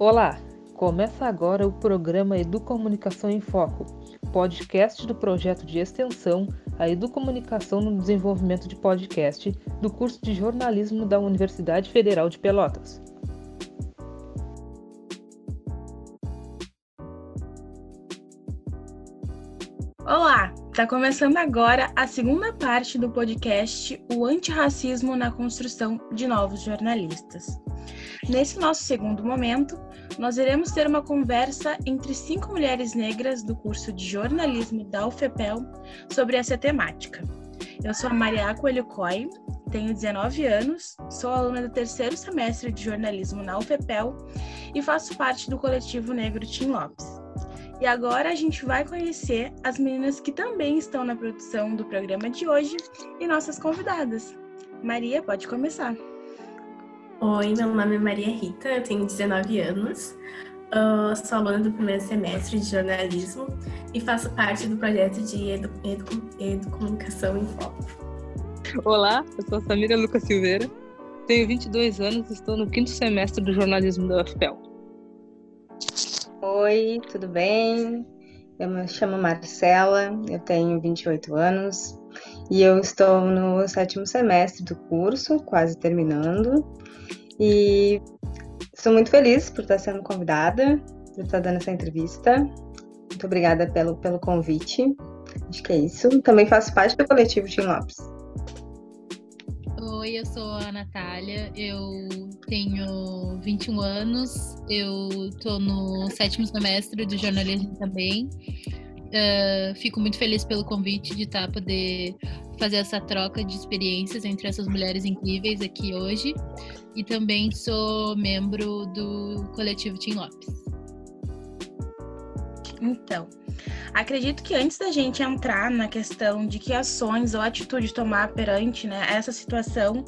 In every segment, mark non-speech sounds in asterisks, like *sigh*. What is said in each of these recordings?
Olá, começa agora o programa Educomunicação em Foco, podcast do projeto de extensão A Educomunicação no Desenvolvimento de Podcast do curso de jornalismo da Universidade Federal de Pelotas. Olá, está começando agora a segunda parte do podcast O Antirracismo na Construção de Novos Jornalistas. Nesse nosso segundo momento, nós iremos ter uma conversa entre cinco mulheres negras do curso de jornalismo da UFPEL sobre essa temática. Eu sou a Maria Coelho Coy, tenho 19 anos, sou aluna do terceiro semestre de jornalismo na UFPEL e faço parte do coletivo negro Tim Lopes. E agora a gente vai conhecer as meninas que também estão na produção do programa de hoje e nossas convidadas. Maria, pode começar. Oi, meu nome é Maria Rita, eu tenho 19 anos, uh, sou aluna do primeiro semestre de jornalismo e faço parte do projeto de edu, edu, Educomunicação em Foco. Olá, eu sou a Samira Lucas Silveira, tenho 22 anos e estou no quinto semestre do jornalismo da UFPEL. Oi, tudo bem? Eu me chamo Marcela, eu tenho 28 anos e eu estou no sétimo semestre do curso, quase terminando. E sou muito feliz por estar sendo convidada, por estar dando essa entrevista. Muito obrigada pelo, pelo convite. Acho que é isso. Também faço parte do coletivo Tim Lopes. Oi, eu sou a Natália, eu tenho 21 anos, eu tô no sétimo semestre do jornalismo também. Uh, fico muito feliz pelo convite de estar tá, poder fazer essa troca de experiências entre essas mulheres incríveis aqui hoje. E também sou membro do coletivo Tim Lopes. Então, acredito que antes da gente entrar na questão de que ações ou atitude tomar perante né, essa situação,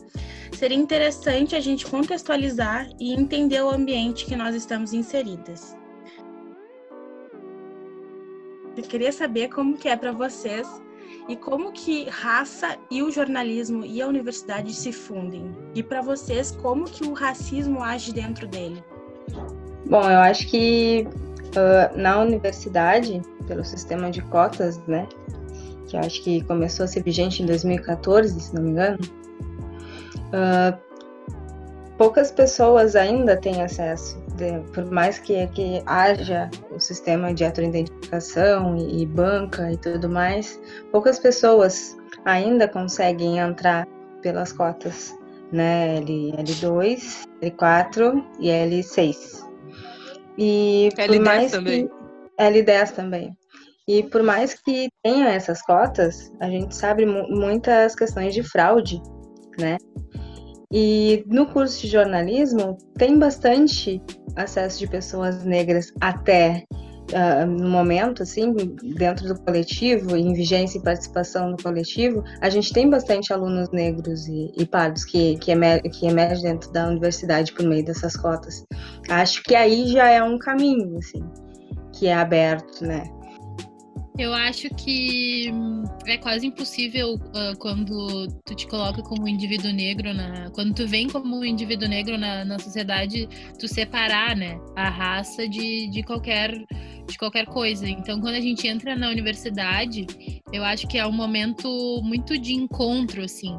seria interessante a gente contextualizar e entender o ambiente que nós estamos inseridas. Eu queria saber como que é para vocês e como que raça e o jornalismo e a universidade se fundem. E para vocês, como que o racismo age dentro dele? Bom, eu acho que uh, na universidade, pelo sistema de cotas, né, que eu acho que começou a ser vigente em 2014, se não me engano, uh, poucas pessoas ainda têm acesso por mais que, que haja o sistema de autoidentificação e, e banca e tudo mais, poucas pessoas ainda conseguem entrar pelas cotas, né? L, L2, L4 e L6. E L10 mais também. Que, L10 também. E por mais que tenha essas cotas, a gente sabe muitas questões de fraude, né? E no curso de jornalismo tem bastante acesso de pessoas negras até uh, no momento, assim, dentro do coletivo, em vigência e participação no coletivo, a gente tem bastante alunos negros e, e pardos que, que, emer que emergem dentro da universidade por meio dessas cotas. Acho que aí já é um caminho, assim, que é aberto, né? Eu acho que é quase impossível uh, quando tu te coloca como indivíduo negro na, quando tu vem como indivíduo negro na, na sociedade, tu separar, né, a raça de, de qualquer de qualquer coisa. Então, quando a gente entra na universidade, eu acho que é um momento muito de encontro, assim.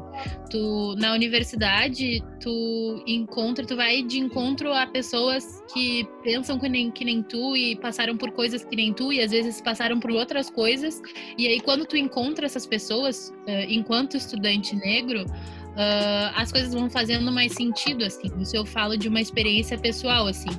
Tu, na universidade, tu encontra, tu vai de encontro a pessoas que pensam que nem, que nem tu e passaram por coisas que nem tu e às vezes passaram por outras coisas. E aí, quando tu encontra essas pessoas, uh, enquanto estudante negro, Uh, as coisas vão fazendo mais sentido, assim. Isso eu falo de uma experiência pessoal, assim.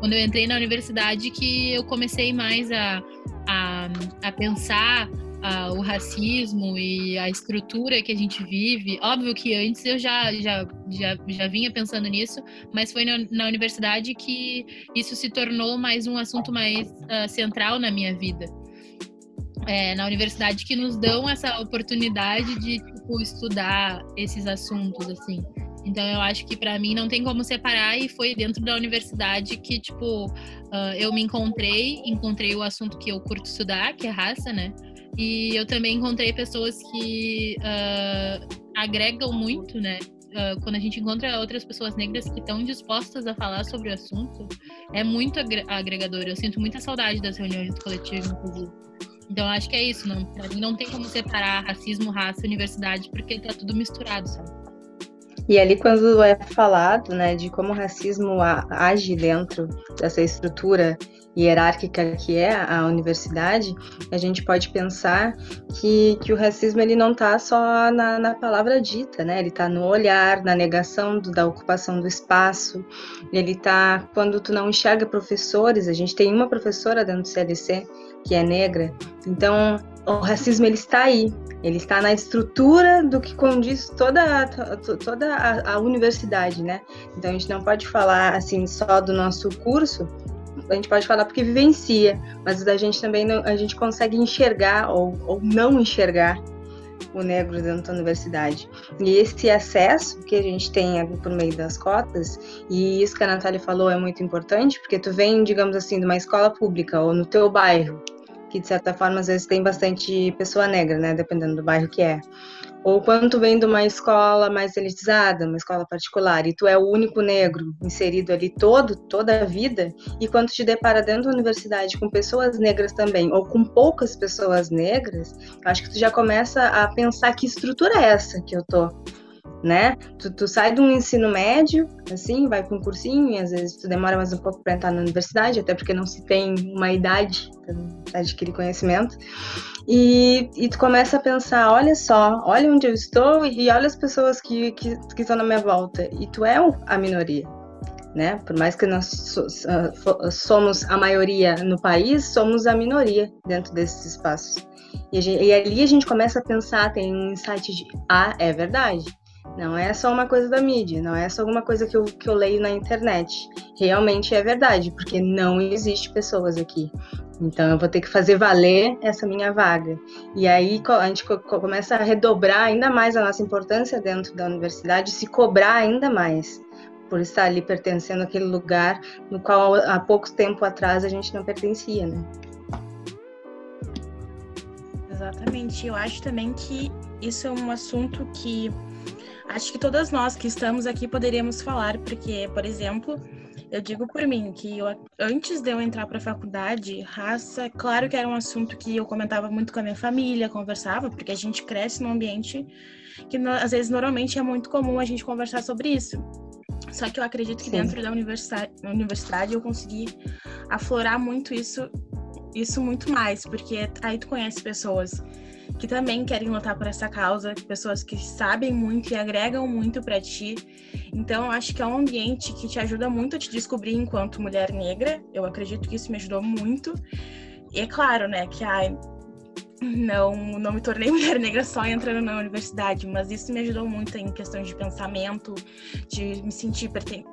Quando eu entrei na universidade, que eu comecei mais a, a, a pensar uh, o racismo e a estrutura que a gente vive. Óbvio que antes eu já, já, já, já vinha pensando nisso, mas foi na, na universidade que isso se tornou mais um assunto mais uh, central na minha vida é, na universidade que nos dão essa oportunidade de estudar esses assuntos assim. Então eu acho que para mim não tem como separar e foi dentro da universidade que tipo uh, eu me encontrei, encontrei o assunto que eu curto estudar, que é raça, né? E eu também encontrei pessoas que uh, agregam muito, né? uh, quando a gente encontra outras pessoas negras que estão dispostas a falar sobre o assunto, é muito agregador. Eu sinto muita saudade das reuniões do coletivo, inclusive. Então acho que é isso, não, não tem como separar racismo, raça, universidade, porque tá tudo misturado, sabe? E ali, quando é falado né, de como o racismo age dentro dessa estrutura hierárquica que é a universidade, a gente pode pensar que, que o racismo ele não está só na, na, palavra dita, né? Ele está no olhar, na negação do, da ocupação do espaço. Ele está quando tu não enxerga professores. A gente tem uma professora dentro do CLC que é negra. Então, o racismo ele está aí, ele está na estrutura do que condiz toda, toda a, a, universidade, né? Então a gente não pode falar assim só do nosso curso, a gente pode falar porque vivencia, mas a gente também não, a gente consegue enxergar ou, ou não enxergar o negro dentro da universidade. E esse acesso que a gente tem por meio das cotas, e isso que a Natália falou é muito importante, porque tu vem, digamos assim, de uma escola pública ou no teu bairro, que de certa forma às vezes tem bastante pessoa negra, né, dependendo do bairro que é. Ou quando tu vem de uma escola mais elitizada, uma escola particular, e tu é o único negro inserido ali todo, toda a vida, e quando te depara dentro da universidade com pessoas negras também, ou com poucas pessoas negras, acho que tu já começa a pensar que estrutura é essa que eu tô né? Tu, tu sai um ensino médio, assim, vai para um cursinho, e às vezes tu demora mais um pouco para entrar na universidade, até porque não se tem uma idade para adquirir conhecimento. E, e tu começa a pensar, olha só, olha onde eu estou e olha as pessoas que, que, que estão na minha volta. E tu é a minoria. Né? Por mais que nós ah, somos a maioria no país, somos a minoria dentro desses espaços. E, gente, e, ali a gente começa a pensar, tem um insight de, ah, é verdade. Não é só uma coisa da mídia, não é só alguma coisa que eu, que eu leio na internet. Realmente é verdade, porque não existe pessoas aqui. Então eu vou ter que fazer valer essa minha vaga. E aí a gente começa a redobrar ainda mais a nossa importância dentro da universidade, se cobrar ainda mais por estar ali pertencendo àquele lugar no qual há pouco tempo atrás a gente não pertencia, né? Exatamente. Eu acho também que isso é um assunto que acho que todas nós que estamos aqui poderíamos falar, porque, por exemplo, eu digo por mim que eu, antes de eu entrar para a faculdade, raça, claro que era um assunto que eu comentava muito com a minha família, conversava, porque a gente cresce num ambiente que às vezes normalmente é muito comum a gente conversar sobre isso. Só que eu acredito que Sim. dentro da universidade, universidade eu consegui aflorar muito isso, isso muito mais, porque aí tu conhece pessoas que também querem lutar por essa causa, pessoas que sabem muito e agregam muito para ti. Então, acho que é um ambiente que te ajuda muito a te descobrir enquanto mulher negra. Eu acredito que isso me ajudou muito. E é claro, né, que ai, não, não me tornei *laughs* mulher negra só entrando na universidade, mas isso me ajudou muito em questões de pensamento, de me sentir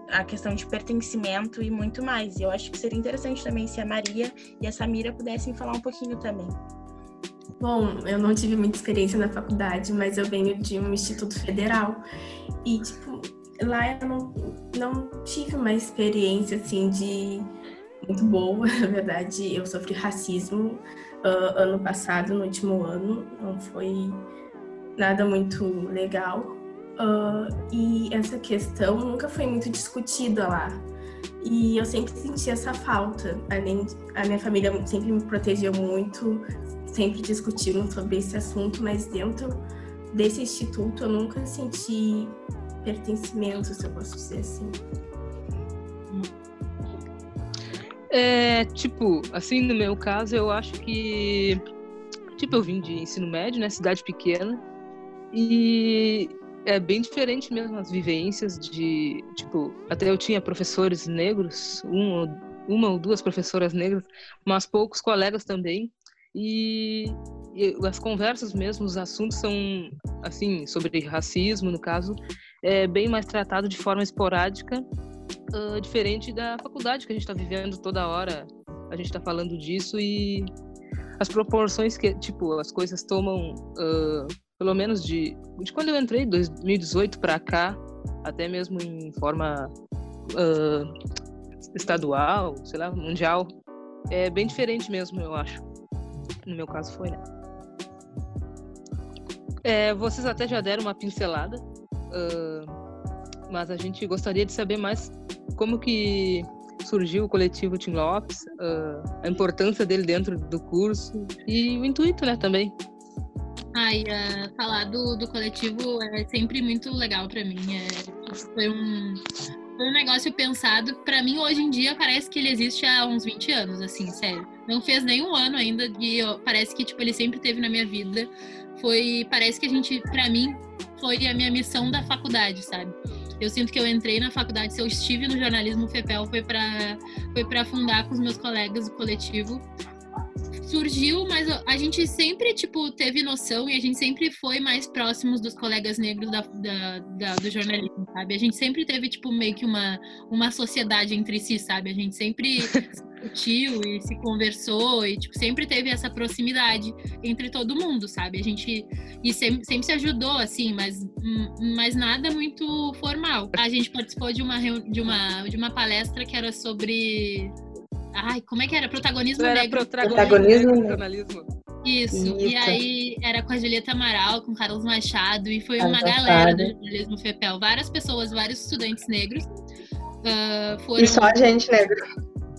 a questão de pertencimento e muito mais. E eu acho que seria interessante também se a Maria e a Samira pudessem falar um pouquinho também. Bom, eu não tive muita experiência na faculdade, mas eu venho de um instituto federal e, tipo, lá eu não, não tive uma experiência, assim, de muito boa, *laughs* na verdade. Eu sofri racismo uh, ano passado, no último ano, não foi nada muito legal. Uh, e essa questão nunca foi muito discutida lá. E eu sempre senti essa falta. Além, a minha família sempre me protegeu muito, sempre discutiram sobre esse assunto, mas dentro desse instituto eu nunca senti pertencimento, se eu posso dizer assim. É, tipo, assim, no meu caso, eu acho que. Tipo, eu vim de ensino médio, né? Cidade pequena. E é bem diferente mesmo as vivências de. Tipo, até eu tinha professores negros, um, uma ou duas professoras negras, mas poucos colegas também. E, e, as conversas mesmo, os assuntos são, assim, sobre racismo, no caso, é bem mais tratado de forma esporádica, uh, diferente da faculdade que a gente está vivendo toda hora. A gente está falando disso e as proporções que, tipo, as coisas tomam, uh, pelo menos de, de quando eu entrei, 2018 para cá, até mesmo em forma uh, estadual, sei lá, mundial, é bem diferente mesmo, eu acho. No meu caso foi, né? É, vocês até já deram uma pincelada uh, mas a gente gostaria de saber mais como que surgiu o coletivo Tim Lopes, uh, a importância dele dentro do curso e o intuito, né, também. Ai, uh, falar do, do coletivo é sempre muito legal para mim. É, foi um, foi um negócio pensado. Para mim, hoje em dia, parece que ele existe há uns 20 anos, assim, sério. Não fez nenhum ano ainda e eu, parece que, tipo, ele sempre teve na minha vida. Foi, parece que a gente, para mim, foi a minha missão da faculdade, sabe? Eu sinto que eu entrei na faculdade, se eu estive no jornalismo FEPEL, foi para foi para fundar com os meus colegas o coletivo. Surgiu, mas a gente sempre, tipo, teve noção e a gente sempre foi mais próximos dos colegas negros da, da, da, do jornalismo, sabe? A gente sempre teve, tipo, meio que uma, uma sociedade entre si, sabe? A gente sempre *laughs* discutiu e se conversou e tipo, sempre teve essa proximidade entre todo mundo, sabe? A gente e sempre, sempre se ajudou assim, mas, mas nada muito formal. A gente participou de uma de uma de uma palestra que era sobre Ai, como é que era? Protagonismo era negro. Protagonismo, negro, jornalismo. Isso. Isso. E aí era com a Julieta Amaral, com Carlos Machado, e foi uma galera do jornalismo FEPEL. Várias pessoas, vários estudantes negros. Uh, foram... E só a gente negra.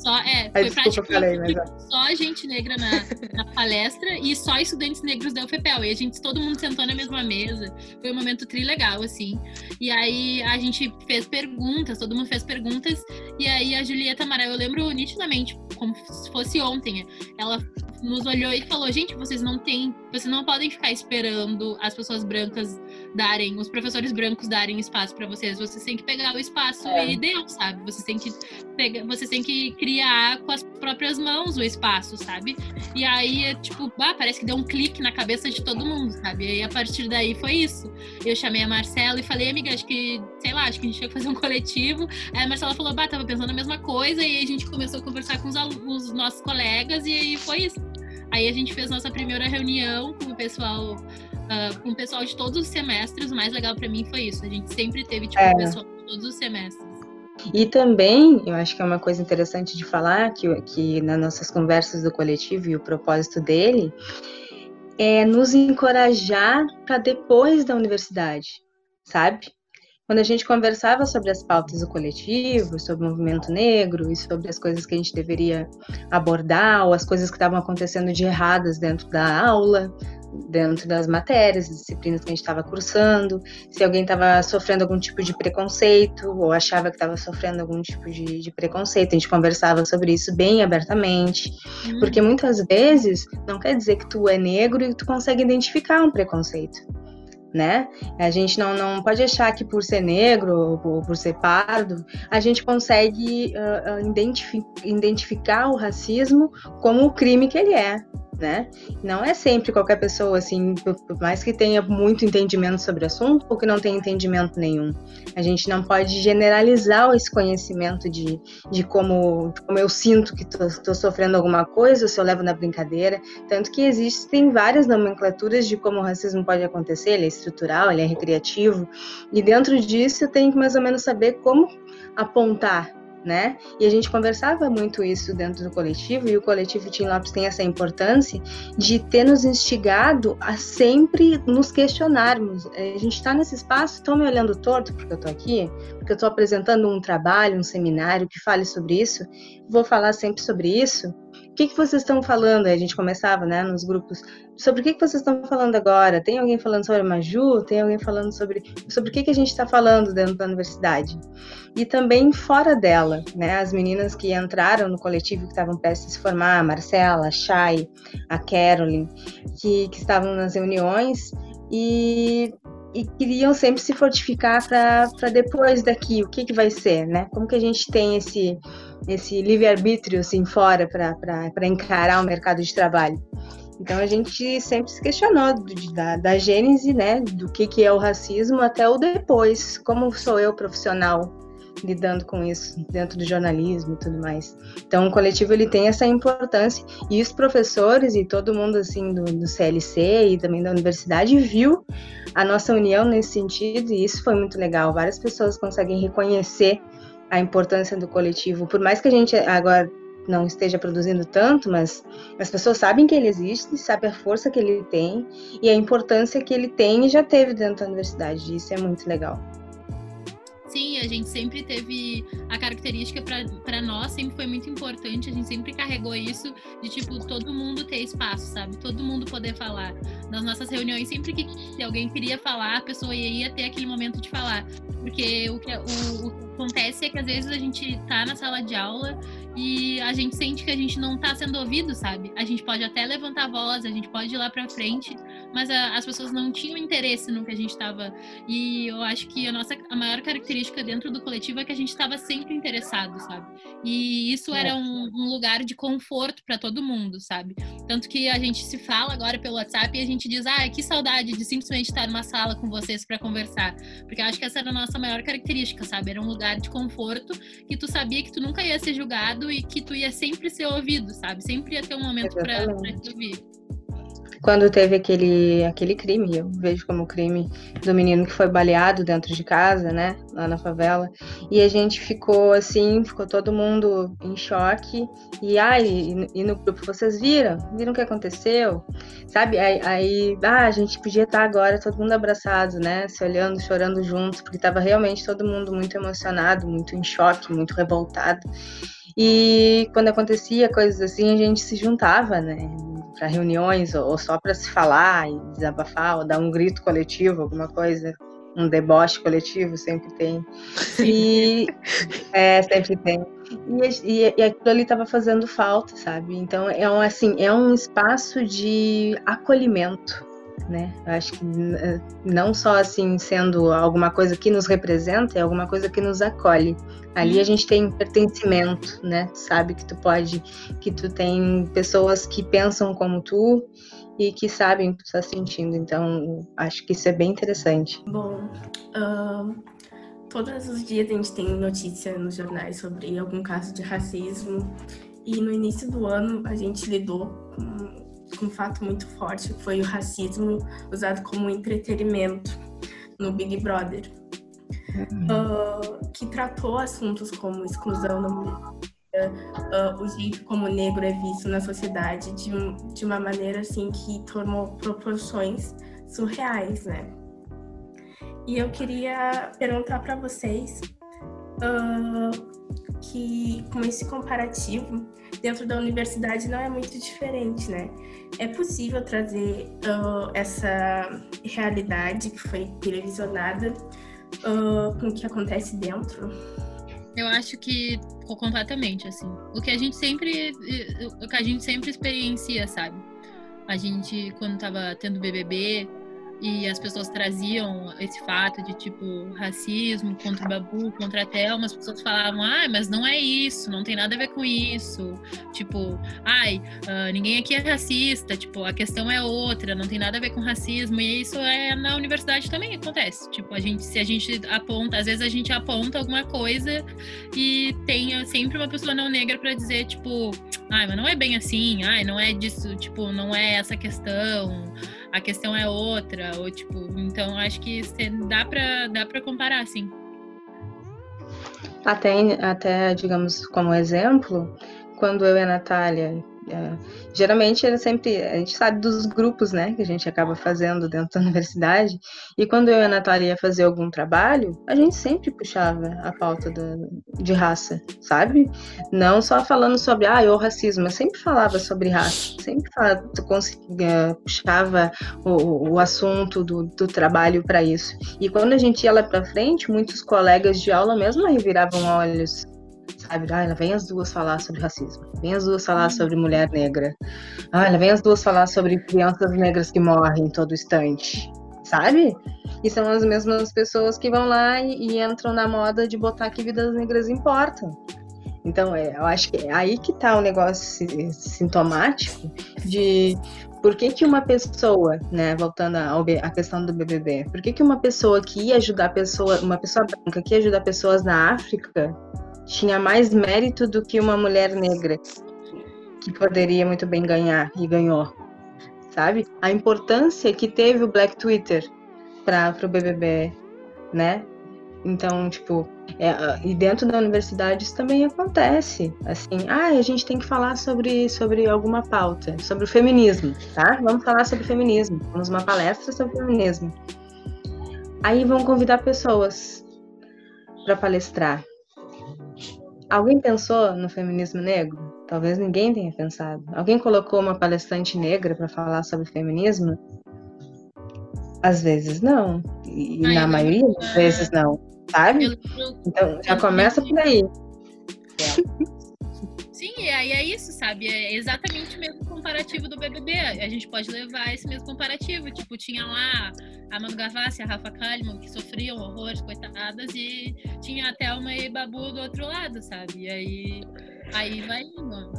Só, é, foi praticamente falei, mas... só gente negra na, na, palestra e só estudantes negros da UFPEL. E a gente, todo mundo sentou na mesma mesa. Foi um momento tri legal, assim. E aí a gente fez perguntas, todo mundo fez perguntas. E aí a Julieta Amaral, eu lembro nitidamente, como se fosse ontem, ela nos olhou e falou: gente, vocês não têm, vocês não podem ficar esperando as pessoas brancas darem, os professores brancos darem espaço para vocês. Vocês têm que pegar o espaço é. e deu, sabe? Vocês têm que pegar, vocês têm que criar com as próprias mãos o espaço, sabe? E aí, é, tipo, ah, parece que deu um clique na cabeça de todo mundo, sabe? E aí, a partir daí foi isso. Eu chamei a Marcela e falei, amiga, acho que, sei lá, acho que a gente tinha que fazer um coletivo. Aí a Marcela falou, bah, tava pensando a mesma coisa. E aí a gente começou a conversar com os, os nossos colegas e aí foi isso. Aí a gente fez nossa primeira reunião com o pessoal uh, com o pessoal de todos os semestres. O mais legal para mim foi isso. A gente sempre teve tipo, é. o pessoal de todos os semestres. E também, eu acho que é uma coisa interessante de falar, que, que nas nossas conversas do coletivo e o propósito dele, é nos encorajar para depois da universidade, sabe? Quando a gente conversava sobre as pautas do coletivo, sobre o movimento negro e sobre as coisas que a gente deveria abordar, ou as coisas que estavam acontecendo de erradas dentro da aula, dentro das matérias, disciplinas que a gente estava cursando, se alguém estava sofrendo algum tipo de preconceito ou achava que estava sofrendo algum tipo de, de, preconceito, a gente conversava sobre isso bem abertamente, hum. porque muitas vezes não quer dizer que tu é negro e tu consegue identificar um preconceito. Né? A gente não, não pode achar que por ser negro ou por ser pardo, a gente consegue uh, identifi identificar o racismo como o crime que ele é né? Não é sempre qualquer pessoa, assim, por mais que tenha muito entendimento sobre o assunto ou que não tenha entendimento nenhum. A gente não pode generalizar esse conhecimento de, de como, como eu sinto que estou sofrendo alguma coisa, ou se eu levo na brincadeira. Tanto que existem várias nomenclaturas de como o racismo pode acontecer, ele é estrutural, ele é recreativo, e dentro disso eu tenho que mais ou menos saber como apontar né? E a gente conversava muito isso dentro do coletivo, e o coletivo Tim Lopes tem essa importância de ter nos instigado a sempre nos questionarmos. É, a gente está nesse espaço, estão me olhando torto porque eu estou aqui, porque eu estou apresentando um trabalho, um seminário que fale sobre isso, vou falar sempre sobre isso. O que, que vocês estão falando? A gente começava, né, nos grupos, sobre o que, que vocês estão falando agora? Tem alguém falando sobre a Maju? Tem alguém falando sobre, sobre o que, que a gente está falando dentro da universidade? E também fora dela, né, as meninas que entraram no coletivo, que estavam prestes a se formar, a Marcela, a Chay, a Carolyn, que, que estavam nas reuniões e e queriam sempre se fortificar para depois daqui, o que, que vai ser, né? Como que a gente tem esse, esse livre-arbítrio assim fora para encarar o mercado de trabalho. Então a gente sempre se questionou do, da, da gênese, né, do que, que é o racismo até o depois, como sou eu profissional lidando com isso dentro do jornalismo e tudo mais. Então o coletivo ele tem essa importância e os professores e todo mundo assim do, do CLC e também da universidade viu a nossa união nesse sentido e isso foi muito legal. Várias pessoas conseguem reconhecer a importância do coletivo. Por mais que a gente agora não esteja produzindo tanto, mas as pessoas sabem que ele existe, sabem a força que ele tem e a importância que ele tem e já teve dentro da universidade. Isso é muito legal. Sim, a gente sempre teve a característica para nós, sempre foi muito importante, a gente sempre carregou isso de tipo todo mundo ter espaço, sabe? Todo mundo poder falar. Nas nossas reuniões, sempre que se alguém queria falar, a pessoa ia ter aquele momento de falar. Porque o que, o, o que acontece é que às vezes a gente tá na sala de aula e a gente sente que a gente não tá sendo ouvido, sabe? A gente pode até levantar a voz, a gente pode ir lá para frente, mas a, as pessoas não tinham interesse no que a gente estava. E eu acho que a nossa a maior característica dentro do coletivo é que a gente estava sempre interessado, sabe? E isso era um, um lugar de conforto para todo mundo, sabe? Tanto que a gente se fala agora pelo WhatsApp e a gente diz: ah, que saudade de simplesmente estar numa sala com vocês para conversar. Porque eu acho que essa era a nossa maior característica, sabe? Era um lugar de conforto que tu sabia que tu nunca ia ser julgado e que tu ia sempre ser ouvido, sabe? Sempre ia ter um momento para te ouvir quando teve aquele, aquele crime, eu vejo como crime do menino que foi baleado dentro de casa, né, lá na favela, e a gente ficou assim, ficou todo mundo em choque, e ai, e, e no grupo, vocês viram? Viram o que aconteceu? Sabe, aí, aí ah, a gente podia estar agora todo mundo abraçado, né, se olhando, chorando juntos, porque estava realmente todo mundo muito emocionado, muito em choque, muito revoltado. E quando acontecia coisas assim, a gente se juntava, né? Para reuniões ou só para se falar e desabafar ou dar um grito coletivo, alguma coisa, um deboche coletivo sempre tem. E é, sempre tem. E, e, e aquilo ali estava fazendo falta, sabe? Então é um assim, é um espaço de acolhimento né? Eu acho que não só assim sendo alguma coisa que nos representa, é alguma coisa que nos acolhe. Ali a uhum. gente tem pertencimento, né? Sabe que tu pode, que tu tem pessoas que pensam como tu e que sabem o que tu está sentindo. Então, acho que isso é bem interessante. Bom, uh, todos os dias a gente tem notícia nos jornais sobre algum caso de racismo. E no início do ano a gente lidou com um fato muito forte foi o racismo usado como entretenimento no Big Brother, uh, que tratou assuntos como exclusão da mulher, uh, o jeito como o negro é visto na sociedade de, um, de uma maneira assim que tomou proporções surreais, né? E eu queria perguntar para vocês uh, que com esse comparativo dentro da universidade não é muito diferente, né? É possível trazer uh, essa realidade que foi televisionada uh, com o que acontece dentro? Eu acho que completamente assim. O que a gente sempre, o que a gente sempre experiencia, sabe? A gente quando tava tendo BBB, e as pessoas traziam esse fato de tipo racismo contra o Babu, contra a Thelma, as pessoas falavam, ah, mas não é isso, não tem nada a ver com isso. Tipo, ai, uh, ninguém aqui é racista, tipo, a questão é outra, não tem nada a ver com racismo. E isso é na universidade também acontece. Tipo, a gente, se a gente aponta, às vezes a gente aponta alguma coisa e tem sempre uma pessoa não negra para dizer, tipo, ai, mas não é bem assim, ai, não é disso, tipo, não é essa questão a questão é outra, ou tipo, então acho que dá para dá para comparar, sim. Até, até, digamos, como exemplo, quando eu e a Natália é, geralmente era sempre, a gente sabe dos grupos, né, que a gente acaba fazendo dentro da *laughs* universidade, e quando eu e a Natália ia fazer algum trabalho, a gente sempre puxava a pauta do, de raça, sabe? Não só falando sobre, ah, o racismo, eu sempre falava sobre raça, sempre falava, conseguia, puxava o, o assunto do, do trabalho para isso. E quando a gente ia lá para frente, muitos colegas de aula mesmo aí viravam olhos sabe? Ah, ela vem as duas falar sobre racismo, vem as duas falar sobre mulher negra, ah, ela vem as duas falar sobre crianças negras que morrem em todo instante, sabe? E são as mesmas pessoas que vão lá e, e entram na moda de botar que vidas negras importam. Então, é, eu acho que é aí que tá o negócio sintomático de por que, que uma pessoa, né, voltando à questão do BBB, por que, que uma pessoa que ia ajudar pessoa, uma pessoa branca que ia ajudar pessoas na África tinha mais mérito do que uma mulher negra que poderia muito bem ganhar e ganhou, sabe? A importância que teve o Black Twitter para o BBB, né? Então, tipo, é, e dentro da universidade isso também acontece. Assim, ah, a gente tem que falar sobre, sobre alguma pauta, sobre o feminismo, tá? Vamos falar sobre feminismo. Vamos uma palestra sobre feminismo. Aí vão convidar pessoas para palestrar. Alguém pensou no feminismo negro? Talvez ninguém tenha pensado. Alguém colocou uma palestrante negra para falar sobre feminismo? Às vezes não. E ah, na maioria das vezes não, sabe? Então já começa por aí. *laughs* E aí é isso, sabe? É exatamente o mesmo comparativo do BBB. A gente pode levar esse mesmo comparativo. Tipo, tinha lá a Manu Gavassi, a Rafa Kalimann, que sofriam horrores, coitadas, e tinha a Thelma e Babu do outro lado, sabe? E aí, aí vai indo.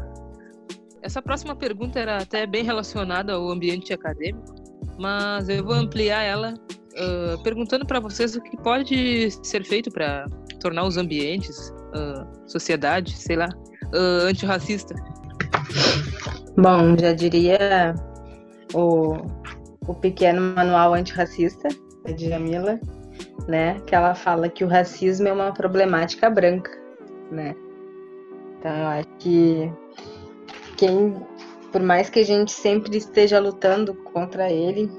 Essa próxima pergunta era até bem relacionada ao ambiente acadêmico, mas eu vou ampliar ela uh, perguntando para vocês o que pode ser feito para tornar os ambientes, uh, sociedade, sei lá, uh, antirracista? Bom, já diria o, o pequeno manual antirracista da Djamila, né? Que ela fala que o racismo é uma problemática branca, né? Então eu acho que quem, por mais que a gente sempre esteja lutando contra ele,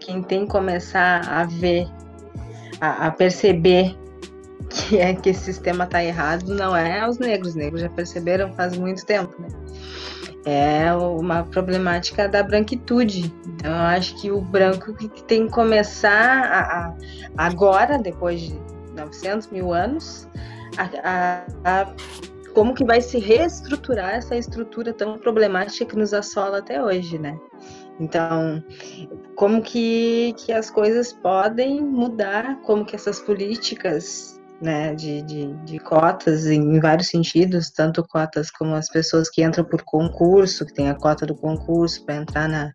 quem tem que começar a ver, a, a perceber *laughs* que é que esse sistema está errado não é os negros, os negros já perceberam faz muito tempo, né? É uma problemática da branquitude. Então, eu acho que o branco que tem que começar a, a, agora, depois de 900 mil anos, a, a, como que vai se reestruturar essa estrutura tão problemática que nos assola até hoje, né? Então, como que, que as coisas podem mudar, como que essas políticas né, de, de, de, cotas em vários sentidos, tanto cotas como as pessoas que entram por concurso, que tem a cota do concurso para entrar na,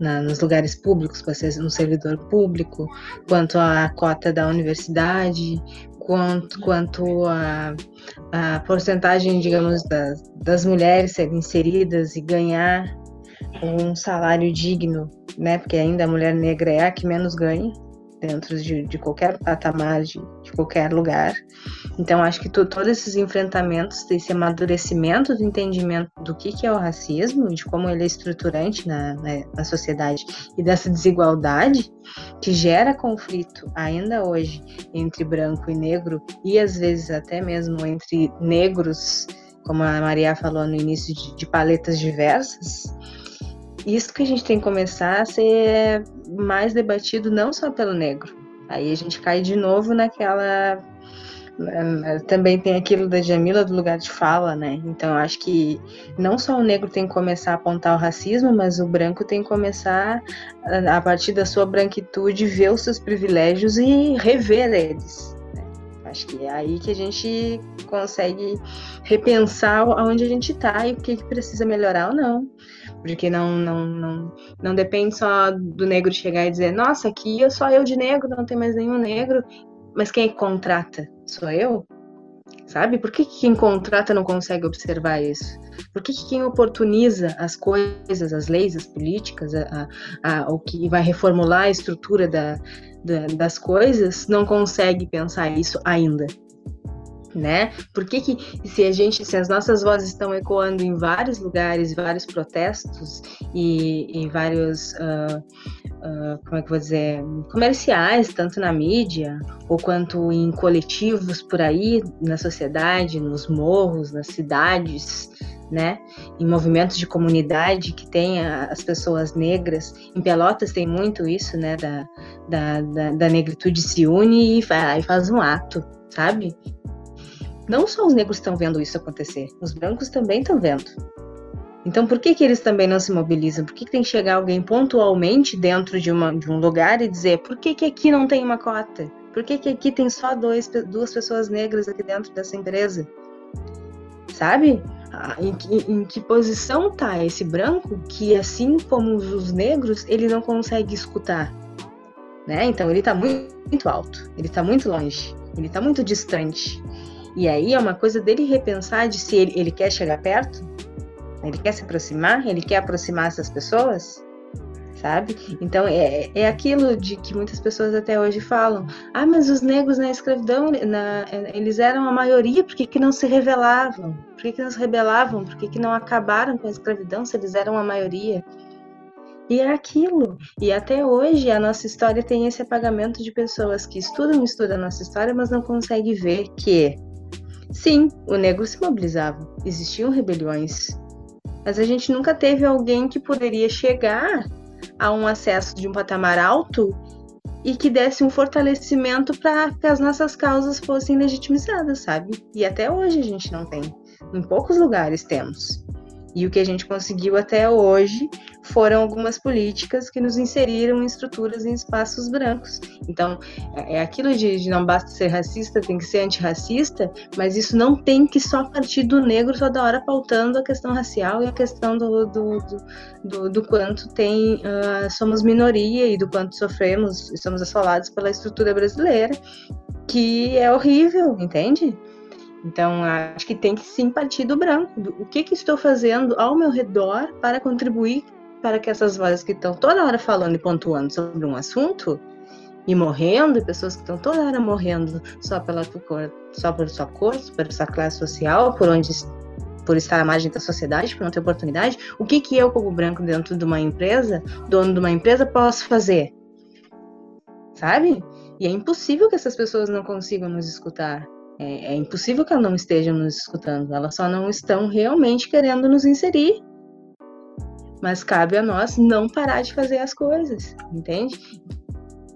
na, nos lugares públicos, para ser um servidor público, quanto a cota da universidade, quanto, quanto a, a porcentagem, digamos, das, das mulheres serem inseridas e ganhar um salário digno, né, porque ainda a mulher negra é a que menos ganha, dentro de, de qualquer patamar, de, de, qualquer lugar. Então, acho que tu, todos esses enfrentamentos, esse amadurecimento do entendimento do que, que é o racismo, de como ele é estruturante na, na, na sociedade e dessa desigualdade que gera conflito ainda hoje entre branco e negro e às vezes até mesmo entre negros, como a Maria falou no início, de, de paletas diversas isso que a gente tem que começar a ser mais debatido não só pelo negro. Aí a gente cai de novo naquela eh, também tem aquilo da Jamila do lugar de fala, né? Então acho que não só o negro tem que começar a apontar o racismo, mas o branco tem que começar a partir da sua branquitude ver os seus privilégios e rever eles. Né? Acho que é aí que a gente consegue repensar aonde a gente está e o que, que precisa melhorar ou não porque não, não, não, não depende só do negro chegar e dizer, nossa, aqui eu só eu de negro, não tem mais nenhum negro, mas quem contrata? Sou eu? Sabe? Por que quem contrata não consegue observar isso? Por que quem oportuniza as coisas, as leis, as políticas, a, a, a o que vai reformular a estrutura da, da, das coisas, não consegue pensar isso ainda? Né? Por que, que se a gente, se as nossas vozes estão ecoando em vários lugares, vários protestos e, e vários, uh, uh, como é que vou dizer, comerciais, tanto na mídia ou quanto em coletivos por aí na sociedade, nos morros, nas cidades, né? Em movimentos de comunidade que tem as pessoas negras. Em Pelotas tem muito isso, né? Da, da, da, da negritude se une e faz, faz um ato, sabe? Não só os negros estão vendo isso acontecer, os brancos também estão vendo. Então, por que, que eles também não se mobilizam? Por que, que tem que chegar alguém pontualmente dentro de, uma, de um lugar e dizer por que, que aqui não tem uma cota? Por que, que aqui tem só dois, duas pessoas negras aqui dentro dessa empresa? Sabe? Em, em, em que posição está esse branco que, assim como os negros, ele não consegue escutar? Né? Então, ele está muito, muito alto, ele está muito longe, ele está muito distante. E aí é uma coisa dele repensar de se ele, ele quer chegar perto, ele quer se aproximar, ele quer aproximar essas pessoas, sabe? Então é, é aquilo de que muitas pessoas até hoje falam: ah, mas os negros na escravidão, na, eles eram a maioria, por que, que não se rebelavam? Por que, que não se rebelavam? Por que, que não acabaram com a escravidão se eles eram a maioria? E é aquilo. E até hoje a nossa história tem esse apagamento de pessoas que estudam estudam a nossa história, mas não conseguem ver que, sim, o negro se mobilizava, existiam rebeliões, mas a gente nunca teve alguém que poderia chegar a um acesso de um patamar alto e que desse um fortalecimento para que as nossas causas fossem legitimizadas, sabe? E até hoje a gente não tem. Em poucos lugares temos. E o que a gente conseguiu até hoje foram algumas políticas que nos inseriram em estruturas em espaços brancos. Então, é, é aquilo de, de, não basta ser racista, tem que ser antirracista, mas isso não tem que só partir do negro toda hora pautando a questão racial e a questão do, do, do, do, do quanto tem uh, somos minoria e do quanto sofremos e somos assolados pela estrutura brasileira, que é horrível, entende? Então, acho que tem que sim partir do branco. O que, que estou fazendo ao meu redor para contribuir para que essas vozes que estão toda hora falando e pontuando sobre um assunto e morrendo, e pessoas que estão toda hora morrendo só pela cor, só por sua cor, por sua classe social, por onde por estar à margem da sociedade, por não ter oportunidade, o que que eu como branco dentro de uma empresa, dono de uma empresa, posso fazer? Sabe? E é impossível que essas pessoas não consigam nos escutar. É, é impossível que elas não estejam nos escutando, elas só não estão realmente querendo nos inserir. Mas cabe a nós não parar de fazer as coisas, entende?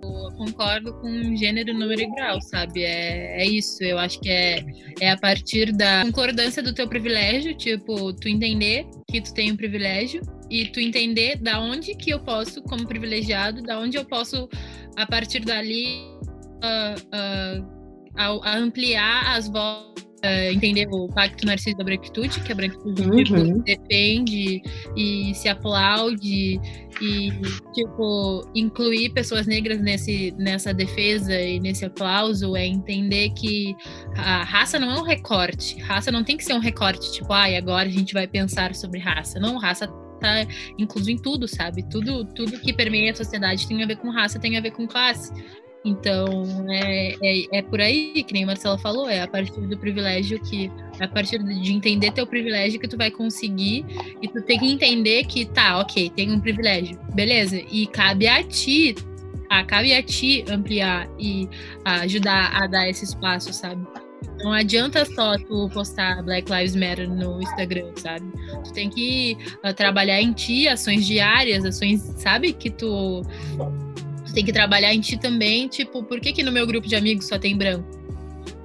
Eu concordo com gênero, número e grau, sabe? É, é isso. Eu acho que é, é a partir da concordância do teu privilégio, tipo, tu entender que tu tem um privilégio e tu entender da onde que eu posso, como privilegiado, da onde eu posso, a partir dali, uh, uh, a, ampliar as vozes Uh, entender o pacto narciso da branquitude, que a branquitude uhum. tipo, defende e se aplaude e tipo incluir pessoas negras nesse, nessa defesa e nesse aplauso é entender que a raça não é um recorte, raça não tem que ser um recorte tipo, ai, ah, agora a gente vai pensar sobre raça. Não, raça tá incluso em tudo, sabe? Tudo, tudo que permeia a sociedade tem a ver com raça, tem a ver com classe. Então, é, é, é, por aí, que nem a Marcela falou, é a partir do privilégio que. A partir de entender teu privilégio que tu vai conseguir. E tu tem que entender que, tá, ok, tem um privilégio, beleza. E cabe a ti, a, cabe a ti ampliar e ajudar a dar esse espaço, sabe? Não adianta só tu postar Black Lives Matter no Instagram, sabe? Tu tem que uh, trabalhar em ti, ações diárias, ações, sabe? Que Tu tem que trabalhar em ti também, tipo, por que, que no meu grupo de amigos só tem branco?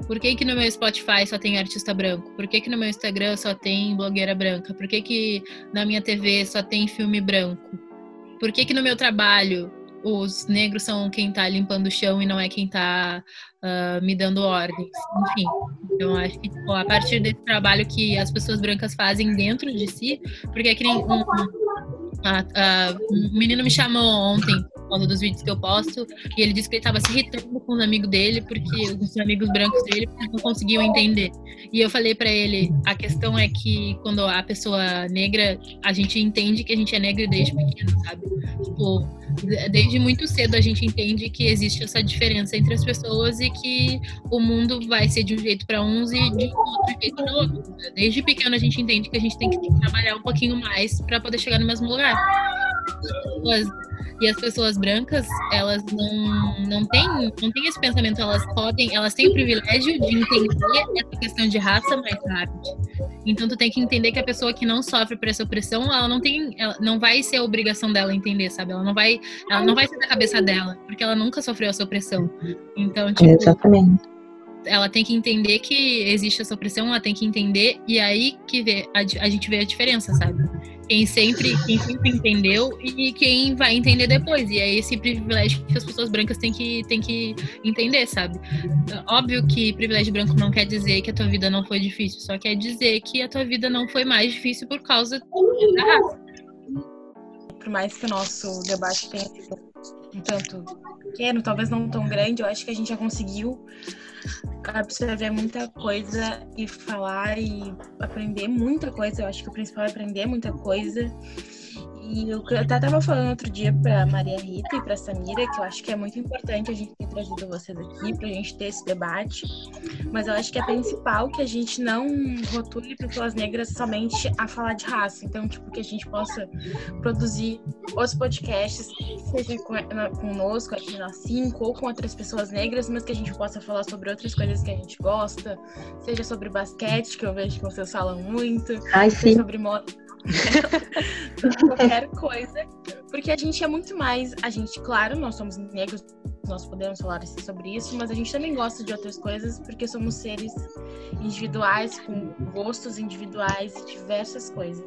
Por que, que no meu Spotify só tem artista branco? Por que, que no meu Instagram só tem blogueira branca? Por que, que na minha TV só tem filme branco? Por que, que no meu trabalho os negros são quem tá limpando o chão e não é quem tá uh, me dando ordens? Enfim, então acho que tipo, a partir desse trabalho que as pessoas brancas fazem dentro de si, porque é que nem um, um menino me chamou ontem causa dos vídeos que eu posto. E ele disse que ele estava se irritando com os amigos dele, porque os amigos brancos dele não conseguiam entender. E eu falei para ele: a questão é que quando a pessoa negra, a gente entende que a gente é negro desde pequeno, sabe? Tipo, desde muito cedo a gente entende que existe essa diferença entre as pessoas e que o mundo vai ser de um jeito para uns e de outro jeito para outros. Desde pequeno a gente entende que a gente tem que trabalhar um pouquinho mais para poder chegar no mesmo lugar. As e as pessoas brancas, elas não, não têm não têm esse pensamento, elas podem, elas têm o privilégio de entender essa questão de raça mais rápido. Então tu tem que entender que a pessoa que não sofre por essa opressão, ela não tem, ela não vai ser a obrigação dela entender, sabe? Ela não vai, ela não vai ser da cabeça dela, porque ela nunca sofreu essa opressão. Então, tipo, Exatamente ela tem que entender que existe essa opressão, ela tem que entender, e aí que vê, a, a gente vê a diferença, sabe? Quem sempre, quem sempre entendeu e quem vai entender depois. E é esse privilégio que as pessoas brancas têm que, têm que entender, sabe? Óbvio que privilégio branco não quer dizer que a tua vida não foi difícil, só quer dizer que a tua vida não foi mais difícil por causa da raça. Por mais que o nosso debate tenha sido um tanto pequeno, talvez não tão grande, eu acho que a gente já conseguiu absorver muita coisa e falar e aprender muita coisa. Eu acho que o principal é aprender muita coisa. E eu até estava falando outro dia para Maria Rita e para Samira que eu acho que é muito importante a gente ter trazido vocês aqui para a gente ter esse debate. Mas eu acho que é principal que a gente não rotule pessoas negras somente a falar de raça. Então, tipo, que a gente possa produzir outros podcasts, seja conosco aqui na Cinco ou com outras pessoas negras, mas que a gente possa falar sobre outras coisas que a gente gosta, seja sobre basquete, que eu vejo que vocês falam muito, Ai, sobre moda *laughs* qualquer coisa. Porque a gente é muito mais. A gente, claro, nós somos negros, nós podemos falar sobre isso, mas a gente também gosta de outras coisas porque somos seres individuais, com gostos individuais e diversas coisas.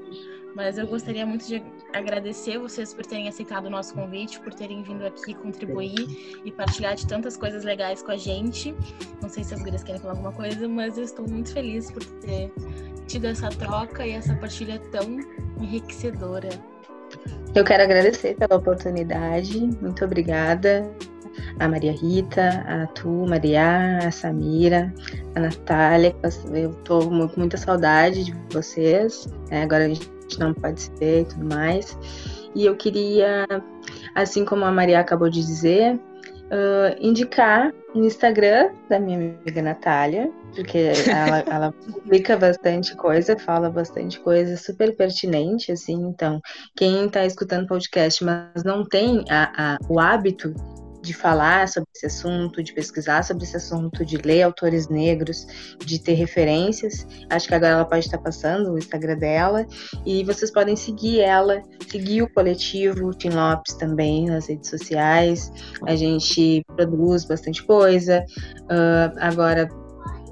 Mas eu gostaria muito de agradecer vocês por terem aceitado o nosso convite, por terem vindo aqui contribuir e partilhar de tantas coisas legais com a gente. Não sei se as gurias querem falar alguma coisa, mas eu estou muito feliz por ter tido essa troca e essa partilha tão enriquecedora. Eu quero agradecer pela oportunidade, muito obrigada a Maria Rita, a Tu, Maria, a Samira, a Natália, eu tô com muita saudade de vocês, né? agora a gente não pode ser e tudo mais. E eu queria, assim como a Maria acabou de dizer, uh, indicar o Instagram da minha amiga Natália, porque ela, *laughs* ela publica bastante coisa, fala bastante coisa super pertinente, assim, então, quem está escutando podcast, mas não tem a, a, o hábito de falar sobre esse assunto, de pesquisar sobre esse assunto, de ler autores negros, de ter referências. Acho que agora ela pode estar passando o Instagram dela e vocês podem seguir ela, seguir o coletivo Tim Lopes também nas redes sociais. A gente produz bastante coisa. Uh, agora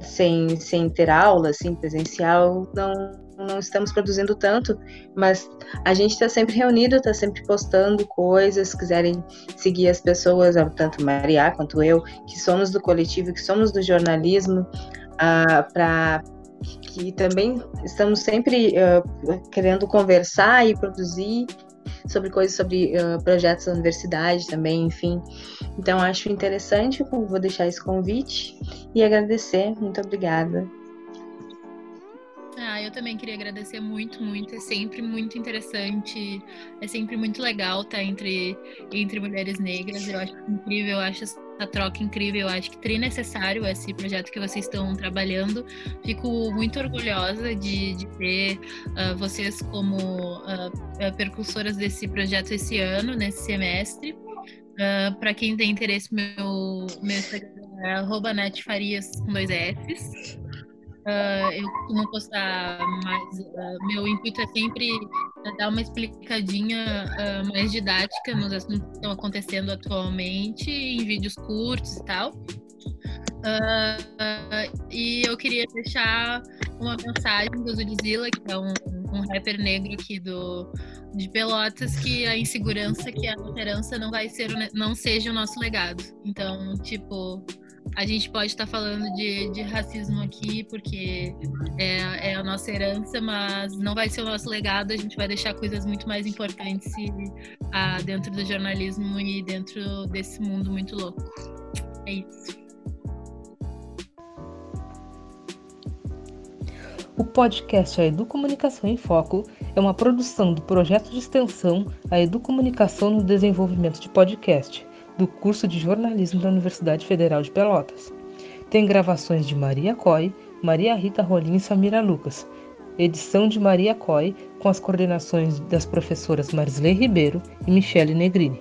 sem, sem ter aula, assim, presencial, não não estamos produzindo tanto, mas a gente está sempre reunido, está sempre postando coisas, se quiserem seguir as pessoas, tanto Maria quanto eu, que somos do coletivo, que somos do jornalismo, uh, para que também estamos sempre uh, querendo conversar e produzir sobre coisas sobre uh, projetos da universidade também, enfim. Então acho interessante, vou deixar esse convite e agradecer. Muito obrigada. Ah, eu também queria agradecer muito, muito. É sempre muito interessante, é sempre muito legal estar entre, entre mulheres negras. Eu acho incrível, eu acho essa troca incrível. Eu acho que tri necessário esse projeto que vocês estão trabalhando. Fico muito orgulhosa de, de ter uh, vocês como uh, percursoras desse projeto esse ano, nesse semestre. Uh, para quem tem interesse, meu, meu Instagram é netfarias com dois. Uh, eu costumo postar mais. Uh, meu intuito é sempre dar uma explicadinha uh, mais didática nos assuntos que estão acontecendo atualmente, em vídeos curtos e tal. e eu queria deixar uma mensagem do Zudzilla, que é um, um rapper negro aqui do, de Pelotas, que a insegurança, que a alterança não vai ser, não seja o nosso legado. Então, tipo, a gente pode estar falando de, de, racismo aqui porque é, é, a nossa herança, mas não vai ser o nosso legado. A gente vai deixar coisas muito mais importantes ah, dentro do jornalismo e dentro desse mundo muito louco. É isso. O podcast A Educomunicação em Foco é uma produção do projeto de extensão A Educomunicação no Desenvolvimento de Podcast do curso de jornalismo da Universidade Federal de Pelotas. Tem gravações de Maria Coy, Maria Rita Rolim e Samira Lucas. Edição de Maria Coy, com as coordenações das professoras Marisley Ribeiro e Michele Negrini.